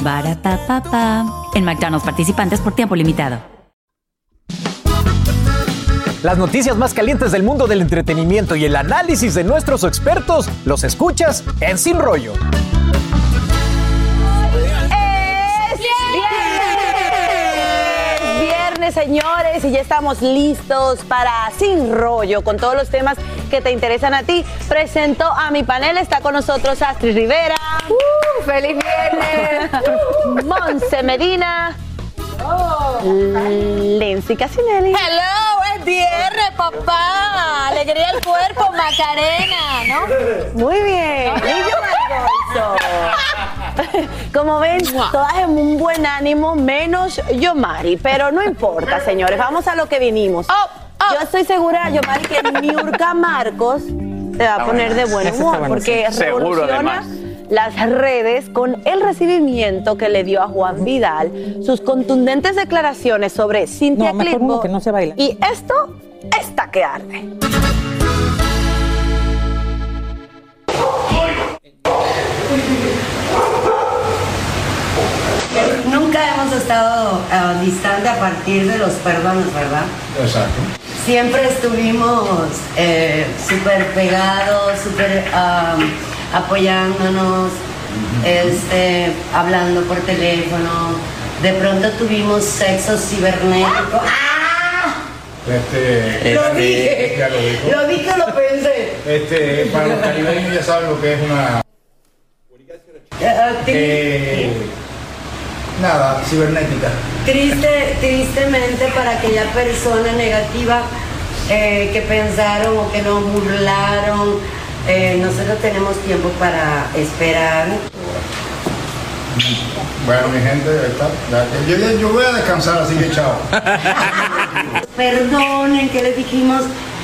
Barata En McDonald's participantes por tiempo limitado. Las noticias más calientes del mundo del entretenimiento y el análisis de nuestros expertos los escuchas en Sin Rollo. viernes, señores, y ya estamos listos para Sin Rollo con todos los temas que te interesan a ti. Presento a mi panel, está con nosotros Astrid Rivera. Uh, ¡Feliz viernes! Monse Medina. Lenzi Casinelli. Hello, es viernes, papá. Alegría al cuerpo, Macarena, ¿no? Muy bien. Como ven, todas en un buen ánimo, menos Yomari. Pero no importa, señores. Vamos a lo que vinimos. Oh, oh. Yo estoy segura, Yomari, que Miurka Marcos te va a poner de buen humor porque revoluciona las redes con el recibimiento que le dio a Juan Vidal, sus contundentes declaraciones sobre Cintia Clitbo no se baila. y esto está que arde. Nunca hemos estado ah, distante a partir de los perdones, ¿verdad? Exacto. Siempre estuvimos eh, súper pegados, súper ah, apoyándonos, este, hablando por teléfono. De pronto tuvimos sexo cibernético. ¡Ah! Este, Lo este, dije. ya lo dijo. Lo dije, lo pensé. Este, para los caribeños ya saben lo que es una. Ah, tri- eh, nada, cibernética. Triste, tristemente para aquella persona negativa eh, que pensaron o que nos burlaron, eh, nosotros tenemos tiempo para esperar. Bueno, mi gente, está. Yo, yo- yo voy a descansar, así que chao. Perdonen que les dijimos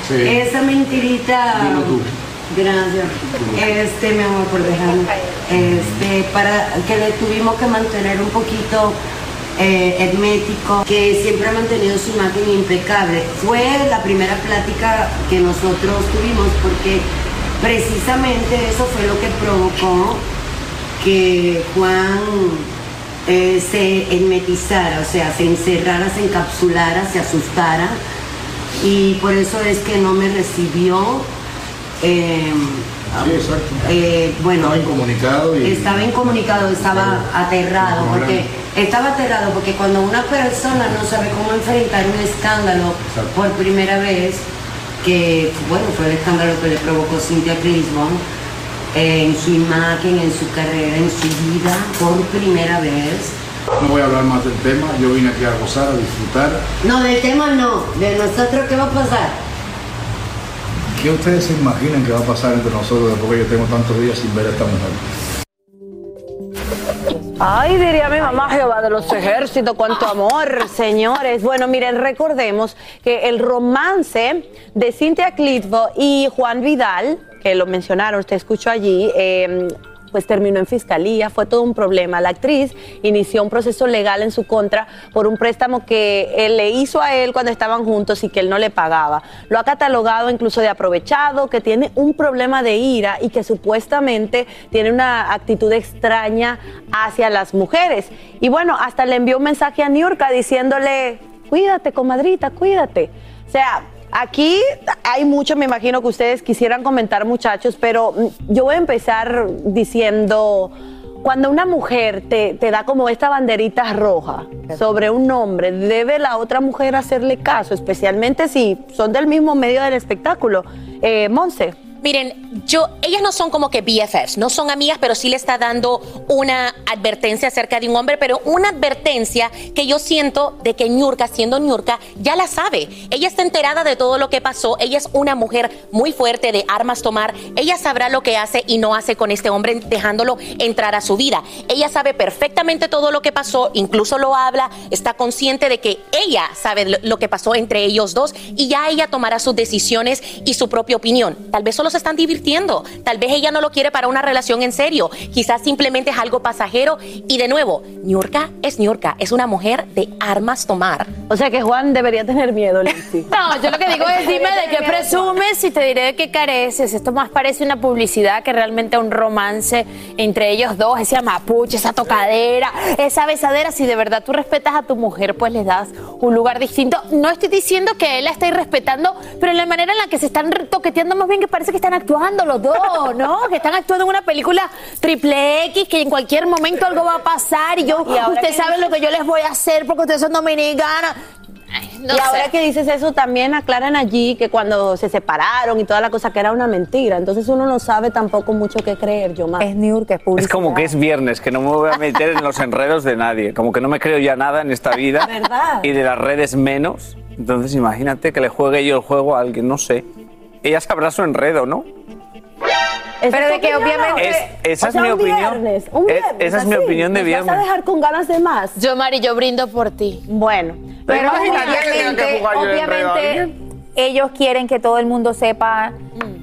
Sí. esa mentirita. Gracias. Este, mi amor, por dejarme. Este, para que le tuvimos que mantener un poquito eh, hermético, que siempre ha mantenido su imagen impecable. Fue la primera plática que nosotros tuvimos porque precisamente eso fue lo que provocó que Juan eh, se hermetizara, o sea, se encerrara, se encapsulara, se asustara. Y por eso es que no me recibió. eh, Sí, exacto. eh, bueno, Estaba incomunicado y. estaba incomunicado, estaba aterrado, porque estaba aterrado porque cuando una persona no sabe cómo enfrentar un escándalo Exacto. por primera vez, que bueno, fue el escándalo que le provocó Cynthia Crisbon, en su imagen, en su carrera, en su vida, por primera vez. No voy a hablar más del tema, yo vine aquí a gozar, a disfrutar. No, del tema no, de nosotros, ¿qué va a pasar? ¿Qué ustedes se imaginan que va a pasar entre nosotros después que yo tengo tantos días sin ver a esta mujer? Ay, diría mi mamá Jehová de los ejércitos, cuánto amor, señores. Bueno, miren, recordemos que el romance de Cynthia Clitbo y Juan Vidal, que lo mencionaron, usted escuchó allí, eh, pues terminó en fiscalía, fue todo un problema. La actriz inició un proceso legal en su contra por un préstamo que él le hizo a él cuando estaban juntos y que él no le pagaba. Lo ha catalogado incluso de aprovechado, que tiene un problema de ira y que supuestamente tiene una actitud extraña hacia las mujeres. Y bueno, hasta le envió un mensaje a Niurka diciéndole, cuídate, comadrita, cuídate. O sea, aquí hay mucho, me imagino que ustedes quisieran comentar, muchachos, pero mm, yo voy a empezar diciendo, cuando una mujer te, te da como esta banderita roja sobre un hombre, ¿debe la otra mujer hacerle caso? Especialmente si son del mismo medio del espectáculo. Eh, Monse. Miren, yo, ellas no son como que BFFs, no son amigas, pero sí le está dando una advertencia acerca de un hombre, pero una advertencia que yo siento de que Ñurka, siendo Ñurka, ya la sabe. Ella está enterada de todo lo que pasó, ella es una mujer muy fuerte de armas tomar, ella sabrá lo que hace y no hace con este hombre dejándolo entrar a su vida. Ella sabe perfectamente todo lo que pasó, incluso lo habla, está consciente de que ella sabe lo- que pasó entre ellos dos y ya ella tomará sus decisiones y su propia opinión. Tal vez solo se están divirtiendo, tal vez ella no lo quiere para una relación en serio, quizás simplemente es algo pasajero y de nuevo, Niurka es Niurka, es una mujer de armas tomar. O sea que Juan debería tener miedo, Lindsay. No, yo lo que digo es dime de qué presumes y te diré de qué careces. Esto más parece una publicidad que realmente un romance entre ellos dos, ese amapuche, esa tocadera, esa besadera. Si de verdad tú respetas a tu mujer, pues les das un lugar distinto. No estoy diciendo que él la esté irrespetando, pero en la manera en la que se están toqueteando, más bien que parece que están actuando los dos, ¿no? Que están actuando en una película triple X, que en cualquier momento algo va a pasar y yo, Y ahora usted que sabe lo que yo les voy a hacer porque ustedes son dominicanas. No y ahora sé. que dices eso, también aclaran allí que cuando se separaron y toda la cosa que era una mentira. Entonces uno no sabe tampoco mucho qué creer, yo más. Es New que es Es como que es viernes, que no me voy a meter en los enredos de nadie. Como que no me creo ya nada en esta vida. ¿Verdad? Y de las redes menos. Entonces imagínate que le juegue yo el juego a alguien, no sé. Ella sabrá su enredo, ¿no? Pero de que obviamente- Es- esa O es mi un opinión. viernes, un Es- viernes, esa es mi opinión de ¿Nos vas a viernes. dejar con ganas de más? Yo, Mari, yo brindo por ti. Bueno. Pero obviamente, obviamente ellos quieren que todo el mundo sepa,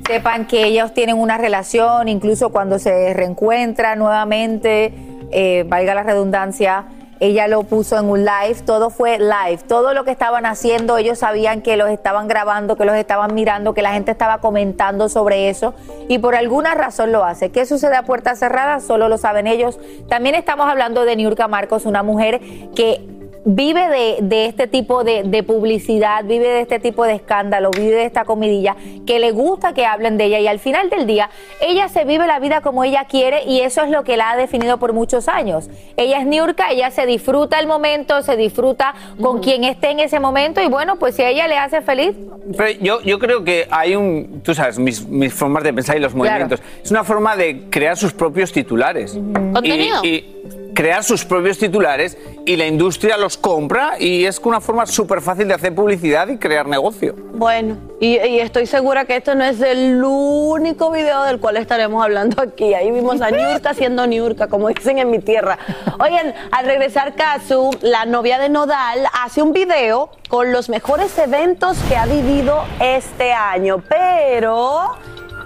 sepan que ellos tienen una relación, incluso cuando se reencuentran nuevamente, eh, valga la redundancia, ella lo puso en un live, todo fue live, todo lo que estaban haciendo, ellos sabían que los estaban grabando, que los estaban mirando, que la gente estaba comentando sobre eso y por alguna razón lo hace. ¿Qué sucede a puertas cerradas? Solo lo saben ellos. También estamos hablando de Niurka Marcos, una mujer que vive de, de este tipo de, de publicidad, vive de este tipo de escándalo, vive de esta comidilla, que le gusta que hablen de ella y al final del día ella se vive la vida como ella quiere y eso es lo que la ha definido por muchos años. Ella es Niurka, ella se disfruta el momento, se disfruta con quien esté en ese momento y bueno, pues si a ella le hace feliz, Pero yo, yo creo que hay un, tú sabes, mis, mis formas de pensar y los movimientos. Es una forma de crear sus propios titulares. ¿Contenido? Y, y crear sus propios titulares y la industria los compra y es una forma súper fácil de hacer publicidad y crear negocio. Bueno, y, y estoy segura que esto no es el único video del cual estaremos hablando aquí. Ahí vimos a Niurka siendo Niurka, como dicen en mi tierra. Oigan, al regresar Kazu, la novia de Nodal hace un video con los mejores eventos que ha vivido este año, pero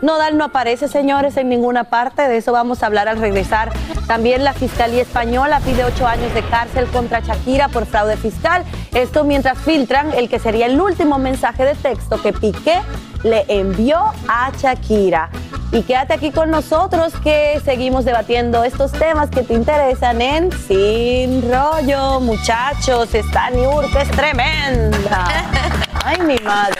Nodal no aparece, señores, en ninguna parte. De eso vamos a hablar al regresar. También la Fiscalía Española pide ocho años de cárcel contra Shakira por fraude fiscal. Esto mientras filtran el que sería el último mensaje de texto que Piqué le envió a Shakira. Y quédate aquí con nosotros que seguimos debatiendo estos temas que te interesan en Sin Rollo. Muchachos, esta Niurka es tremenda. Ay, mi madre.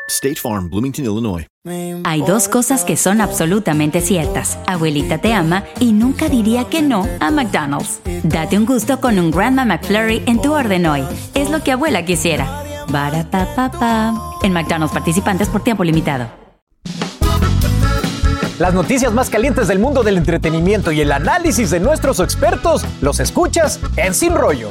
State Farm, Bloomington, Illinois. Hay dos cosas que son absolutamente ciertas. Abuelita te ama y nunca diría que no a McDonald's. Date un gusto con un Grandma McFlurry en tu orden hoy. Es lo que abuela quisiera. Barapapapa. En McDonald's participantes por tiempo limitado. Las noticias más calientes del mundo del entretenimiento y el análisis de nuestros expertos los escuchas en Sin Rollo.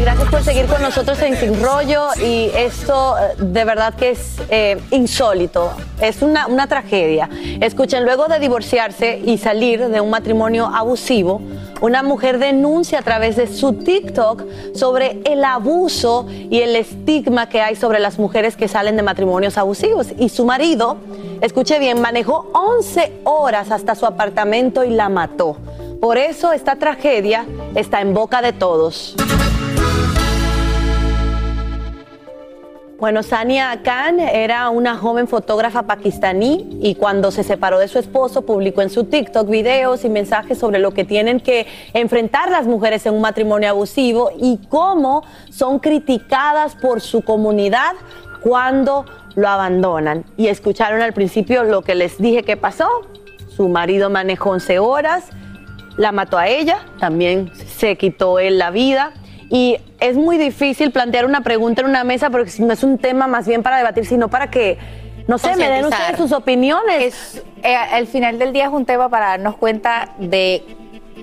Gracias por seguir con nosotros en Sin Rollo. Y esto eh, de verdad que es eh, insólito. Es una, una tragedia. Escuchen, luego de divorciarse y salir de un matrimonio abusivo, una mujer denuncia a través de su TikTok sobre el abuso y el estigma que hay sobre las mujeres que salen de matrimonios abusivos. Y su marido, escuche bien, manejó 11 horas hasta su apartamento y la mató. Por eso esta tragedia está en boca de todos. Bueno, Sania Khan era una joven fotógrafa pakistaní y cuando se separó de su esposo publicó en su TikTok videos y mensajes sobre lo que tienen que enfrentar las mujeres en un matrimonio abusivo y cómo son criticadas por su comunidad cuando lo abandonan. Y escucharon al principio lo que les dije que pasó. Su marido manejó 11 horas, la mató a ella, también se quitó él la vida. Y es muy difícil plantear una pregunta en una mesa porque no es un tema más bien para debatir, sino para que, no sé, me den ustedes sus opiniones. Eh, al final del día es un tema para darnos cuenta de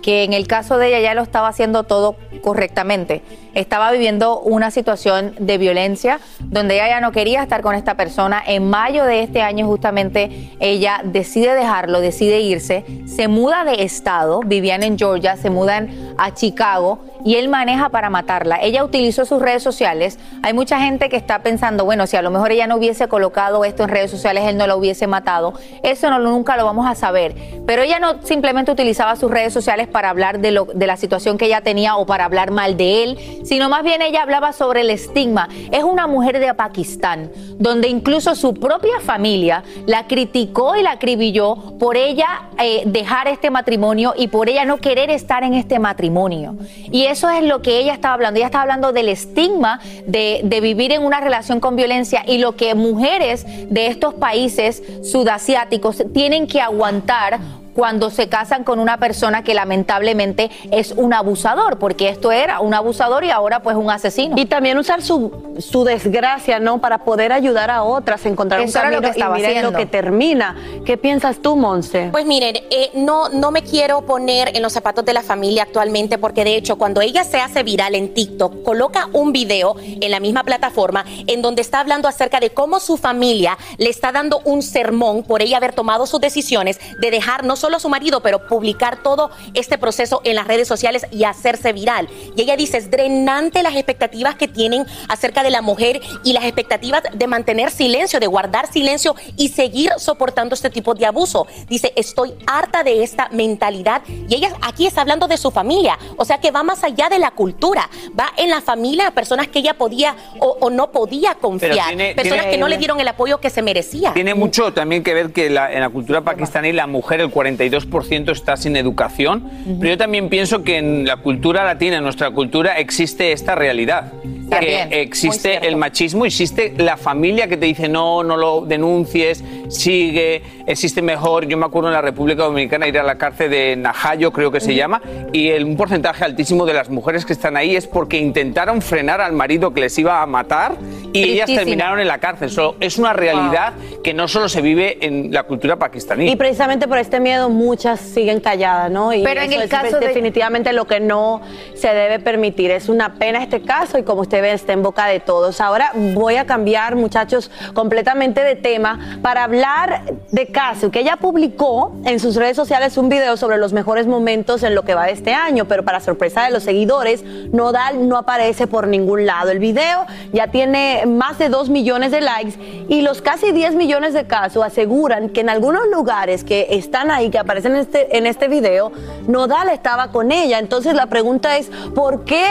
que en el caso de ella ya lo estaba haciendo todo correctamente. Estaba viviendo una situación de violencia donde ella ya no quería estar con esta persona. En mayo de este año justamente ella decide dejarlo, decide irse, se muda de estado, vivían en Georgia, se mudan a Chicago y él maneja para matarla. Ella utilizó sus redes sociales. Hay mucha gente que está pensando, bueno, si a lo mejor ella no hubiese colocado esto en redes sociales, él no lo hubiese matado. Eso no, nunca lo vamos a saber. Pero ella no simplemente utilizaba sus redes sociales para hablar de, lo, de la situación que ella tenía o para hablar mal de él, sino más bien ella hablaba sobre el estigma. Es una mujer de Pakistán, donde incluso su propia familia la criticó y la acribilló por ella eh, dejar este matrimonio y por ella no querer estar en este matrimonio. Y eso es lo que ella estaba hablando. Ella estaba hablando del estigma de, de vivir en una relación con violencia y lo que mujeres de estos países sudasiáticos tienen que aguantar cuando se casan con una persona que lamentablemente es un abusador, porque esto era un abusador y ahora pues un asesino. Y también usar su, su desgracia, ¿no? Para poder ayudar a otras a encontrar Eso un era lo camino que estaba y miren haciendo. lo que termina. ¿Qué piensas tú, Monse? Pues miren, eh, no, no me quiero poner en los zapatos de la familia actualmente porque de hecho cuando ella se hace viral en TikTok, coloca un video en la misma plataforma en donde está hablando acerca de cómo su familia le está dando un sermón por ella haber tomado sus decisiones de dejar no solo a su marido, pero publicar todo este proceso en las redes sociales y hacerse viral. Y ella dice, es drenante las expectativas que tienen acerca de la mujer y las expectativas de mantener silencio, de guardar silencio y seguir soportando este tipo de abuso. Dice, estoy harta de esta mentalidad. Y ella aquí está hablando de su familia, o sea que va más allá de la cultura, va en la familia, personas que ella podía o, o no podía confiar, tiene- personas tiene- que no le dieron el apoyo que se merecía. Tiene mucho también que ver que la- en la cultura pakistaní la mujer, el 42% está sin educación, pero yo también pienso que en la cultura latina, en nuestra cultura, existe esta realidad. También, Que existe el machismo, existe la familia que te dice no, no lo denuncies, sigue, existe mejor. Yo me acuerdo en la República Dominicana ir a la cárcel de Najayo, creo que se llama, y el, un porcentaje altísimo de las mujeres que están ahí es porque intentaron frenar al marido que les iba a matar y ellas Tristísimo. terminaron en la cárcel. So, es una realidad que no solo se vive en la cultura pakistaní. Y precisamente por este miedo muchas siguen calladas, ¿no? Y Pero en eso el es caso de- definitivamente lo que no se debe permitir. Es una pena este caso y como usted ve está en boca de todos. Ahora voy a cambiar, muchachos, completamente de tema para hablar de caso que ella publicó en sus redes sociales un video sobre los mejores momentos en lo que va de este año, pero para sorpresa de los seguidores, Nodal no aparece por ningún lado. El video ya tiene más de 2 millones de likes y los casi 10 millones de casos aseguran que en algunos lugares que están ahí, que aparecen en este, en este video, Nodal estaba con ella. Entonces la pregunta es, ¿por qué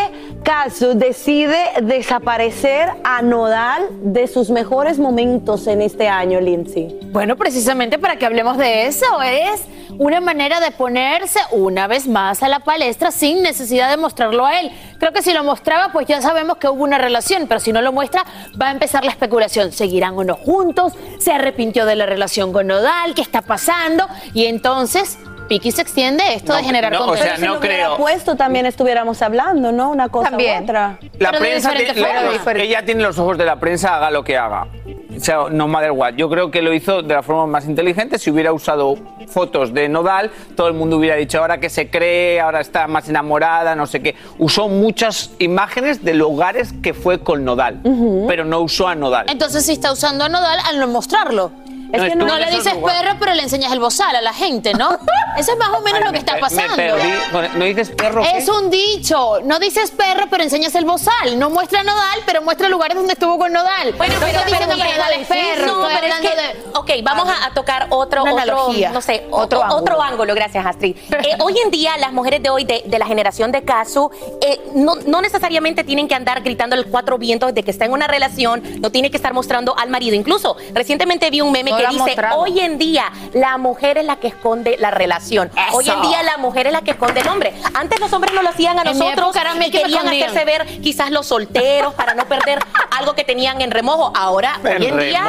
Caso decide desaparecer a Nodal de sus mejores momentos en este año, Lindsay? Bueno, precisamente para que hablemos de eso, es una manera de ponerse una vez más a la palestra sin necesidad de mostrarlo a él. Creo que si lo mostraba, pues ya sabemos que hubo una relación, pero si no lo muestra, va a empezar la especulación. ¿Seguirán o no juntos? ¿Se arrepintió de la relación con Nodal? ¿Qué está pasando? Y entonces Piqui se extiende esto de generar no, o sea, no Si lo hubiera creo. puesto también estuviéramos hablando, ¿no? Una cosa También. u otra. La Pero de prensa, diferente tiene- la- ella tiene los ojos de la prensa, haga lo que haga. O sea, no matter what. Yo creo que lo hizo de la forma más inteligente. Si hubiera usado fotos de Nodal, todo el mundo hubiera dicho ahora que se cree, ahora está más enamorada, no sé qué. Usó muchas imágenes de lugares que fue con Nodal, pero no usó a Nodal. Entonces sí está usando a Nodal al no mostrarlo. Es que no- le dices perro, pero le enseñas el bozal a la gente, ¿no? Eso es más o menos lo que está pasando. ¿No dices perro? qué? Es un dicho. No dices perro, pero enseñas el bozal. No muestra Nodal, pero muestra lugares donde estuvo con Nodal. Bueno, no pero, Nodal es perro. no, pero es que, de... ok, vamos a, a tocar otro, Una otro, analogía. no sé, Otro otro, ángulo. otro ángulo, gracias Astrid. Eh, hoy en día las mujeres de hoy, de, de la generación de Casu, eh, no, no necesariamente tienen que andar gritando el cuatro vientos de que está en una relación, no tiene que estar mostrando al marido. Incluso, recientemente vi un meme No que dice, mostrado. hoy en día la mujer es la que esconde la relación. Eso. Hoy en día la mujer es la que esconde el hombre. Antes los hombres no lo hacían a En nosotros y que querían escondían. hacerse ver quizás los solteros para no perder algo que tenían en remojo. Ahora, En hoy en día,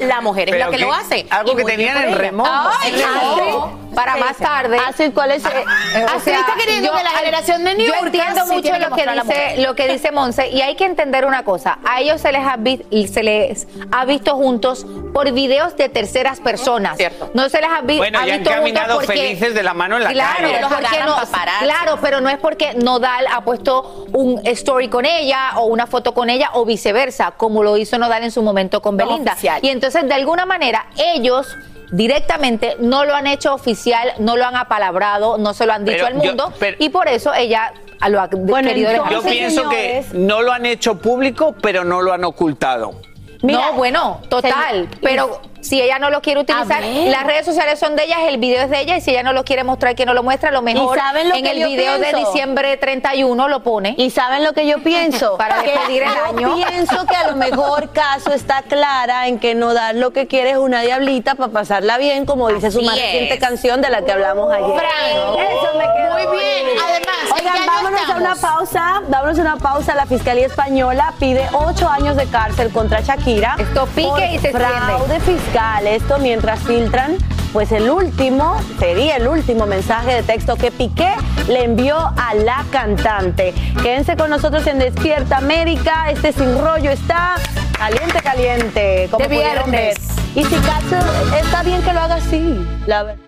la mujer es Pero la que lo hace. algo que tenían en remojo. Ay, En remojo. Para más tarde. Así, ¿cuál es? eh, o está queriendo que la generación de New Yo York entiendo sí mucho lo que dice lo que dice Monse y hay que entender una cosa. A ellos se les ha, vi- se les ha visto juntos por videos de terceras personas. Cierto. No se les ha, vi- Bueno, ha y han visto juntos porque felices de la mano en la claro, calle. Los porque no, claro, pero no es porque Nodal ha puesto un story con ella o una foto con ella o viceversa, como lo hizo Nodal en su momento con No, Belinda. oficial. Y entonces, de alguna manera, ellos directamente no lo han hecho oficial, no lo han apalabrado, no se lo han dicho Pero al yo- mundo pero- y por eso ella lo ha Bueno, querido dejar. Yo Entonces, pienso que no lo han hecho público, pero no lo han ocultado. Mira, no, bueno, total, se- pero si ella no lo quiere utilizar, las redes sociales son de ella, el video es de ella y si ella no lo quiere mostrar, que no lo muestra, a lo mejor saben lo en el yo video de pienso? diciembre 31 lo pone. ¿Y saben lo que yo pienso? Para despedir el yo año. pienso que a lo mejor caso está clara en que no dar lo que quiere es una diablita para pasarla bien, como dice su más reciente canción de la que hablamos ayer. Fran, Eso me quedó muy bien. bonito. Además, ¿en qué Oigan, vámonos a una pausa. Vámonos a una pausa. La Fiscalía Española pide ocho años de cárcel contra Shakira. Esto pique por y se extiende. fraude fiscal. Esto mientras filtran, pues el último, sería el último mensaje de texto que Piqué le envió a la cantante. Quédense con nosotros en Despierta América. Este sin rollo está caliente, caliente. Como De pudieron ver. viernes. Y si caso, está bien que lo haga así. La verdad.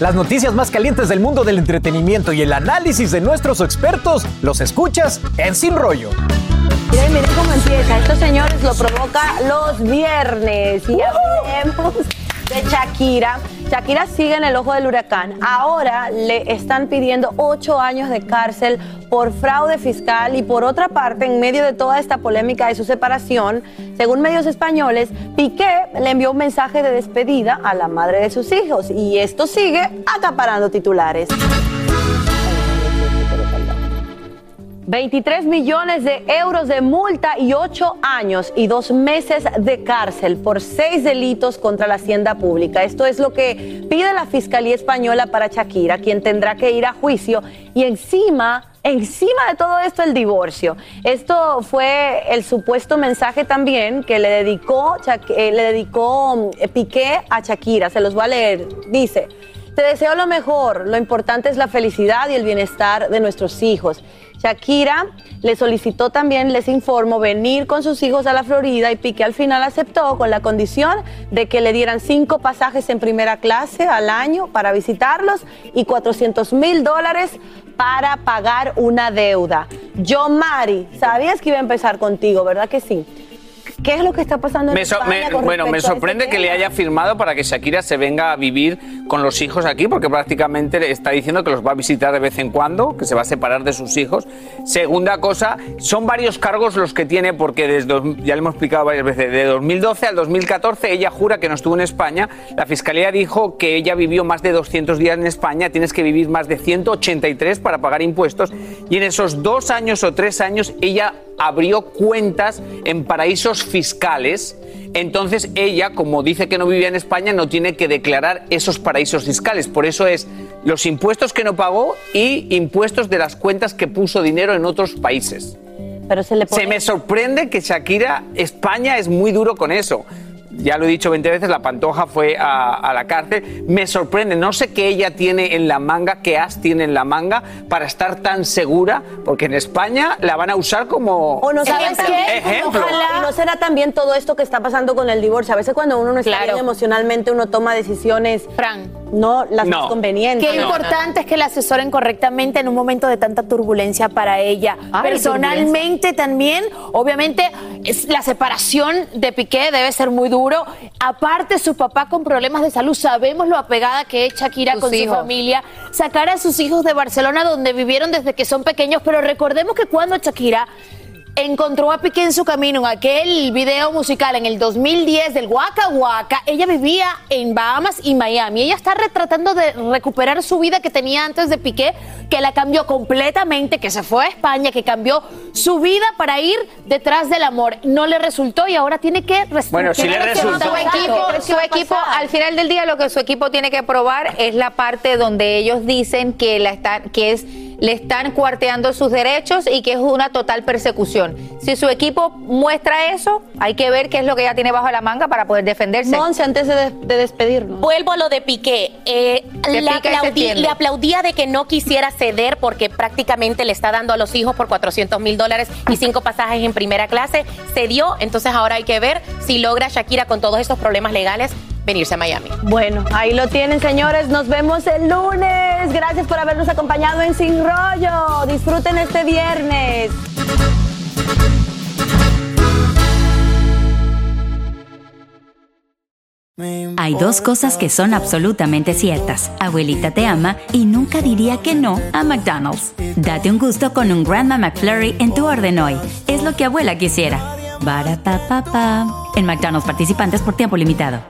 Las noticias más calientes del mundo del entretenimiento y el análisis de nuestros expertos los escuchas en Sin Rollo. Miren, miren cómo empieza. Estos señores lo provoca los viernes. Y hablemos de Shakira. Shakira sigue en el ojo del huracán. Ahora le están pidiendo ocho años de cárcel por fraude fiscal y por otra parte, en medio de toda esta polémica de su separación, según medios españoles, Piqué le envió un mensaje de despedida a la madre de sus hijos y esto sigue acaparando titulares. 23 millones de euros de multa y 8 años y 2 meses de cárcel por 6 delitos contra la hacienda pública. Esto es lo que pide la Fiscalía Española para Shakira, quien tendrá que ir a juicio y encima... Encima de todo esto, el divorcio. Esto fue el supuesto mensaje también que le dedicó, eh, le dedicó eh, Piqué a Shakira. Se los voy a leer. Dice, te deseo lo mejor, lo importante es la felicidad y el bienestar de nuestros hijos. Shakira le solicitó también, les informo, venir con sus hijos a la Florida y Piqué al final aceptó con la condición de que le dieran cinco pasajes en primera clase al año para visitarlos y 400 mil dólares para pagar una deuda. Yo, Mari, sabías que iba a empezar contigo, ¿verdad que sí? ¿Qué es lo que está pasando en Me so- España me- con bueno, me sorprende este que le haya firmado para que Shakira se venga a vivir con los hijos aquí, porque prácticamente le está diciendo que los va a visitar de vez en cuando, que se va a separar de sus hijos. Segunda cosa, son varios cargos los que tiene, porque desde, ya le hemos explicado varias veces, de 2012 al 2014 ella jura que no estuvo en España. La Fiscalía dijo que ella vivió más de 200 días en España, tienes que vivir más de 183 para pagar impuestos, y en esos dos años o tres años ella abrió cuentas en paraísos fiscales. Entonces ella, como dice que no vivía en España, no tiene que declarar esos paraísos fiscales. Por eso es los impuestos que no pagó y impuestos de las cuentas que puso dinero en otros países. Pero se le pone- Se me sorprende que Shakira, España es muy duro con eso. Ya lo he dicho 20 veces, la Pantoja fue a, a la cárcel. Me sorprende, no sé qué ella tiene en la manga, qué as tiene en la manga para estar tan segura, porque en España la van a usar como O no sabes ejemplo. qué, ejemplo. Será también todo esto que está pasando con el divorcio. A veces cuando uno no está Claro. bien emocionalmente, uno toma decisiones no las más convenientes. Qué importante es que la asesoren correctamente en un momento de tanta turbulencia para ella. Ay, Personalmente también, obviamente, es la separación de Piqué debe ser muy duro. Aparte, su papá con problemas de salud, sabemos lo apegada que es Shakira Sus con hijos. su familia. Sacar a sus hijos de Barcelona, donde vivieron desde que son pequeños, pero recordemos que cuando Shakira encontró a Piqué en su camino en aquel video musical en el 2010 del Waka Waka. Ella vivía en Bahamas y Miami. Ella está retratando de recuperar su vida que tenía antes de Piqué, que la cambió completamente, que se fue a España, que cambió su vida para ir detrás del amor. No le resultó y ahora tiene que Bueno, sí le resultó. Su equipo, al final del día, lo que su equipo tiene que probar es la parte donde ellos dicen que la están, que es le están cuarteando sus derechos y que es una total persecución. Si su equipo muestra eso, hay que ver qué es lo que ella tiene bajo la manga para poder defenderse. Monse, antes de, de despedirnos. Vuelvo a lo de Piqué. Eh, De le, Piqué aplaudí- le aplaudía de que no quisiera ceder porque prácticamente le está dando a los hijos por 400 mil dólares y cinco pasajes en primera clase. Cedió, entonces ahora hay que ver si logra Shakira con todos estos problemas legales venirse a Miami. Bueno, ahí lo tienen, señores. Nos vemos el lunes. Gracias por habernos acompañado en Sin Rollo. Disfruten este viernes. Hay dos cosas que son absolutamente ciertas. Abuelita te ama y nunca diría que no a McDonald's. Date un gusto con un Grandma McFlurry en tu orden hoy. Es lo que abuela quisiera. Barapapapa. En McDonald's participantes por tiempo limitado.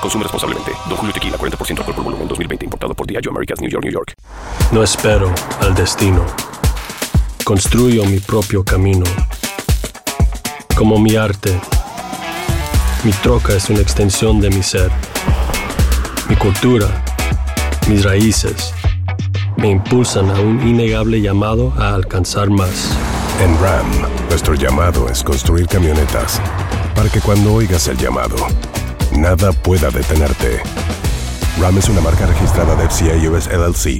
Consume responsablemente. Don Julio Tequila, 40% alcohol por volumen, 2020. Importado por Diageo Americas, New York, New York. No espero al destino. Construyo mi propio camino. Como mi arte. Mi troca es una extensión de mi ser. Mi cultura, mis raíces, me impulsan a un innegable llamado a alcanzar más. En Ram, nuestro llamado es construir camionetas para que cuando oigas el llamado, nada pueda detenerte. Ram es una marca registrada de FCA US LLC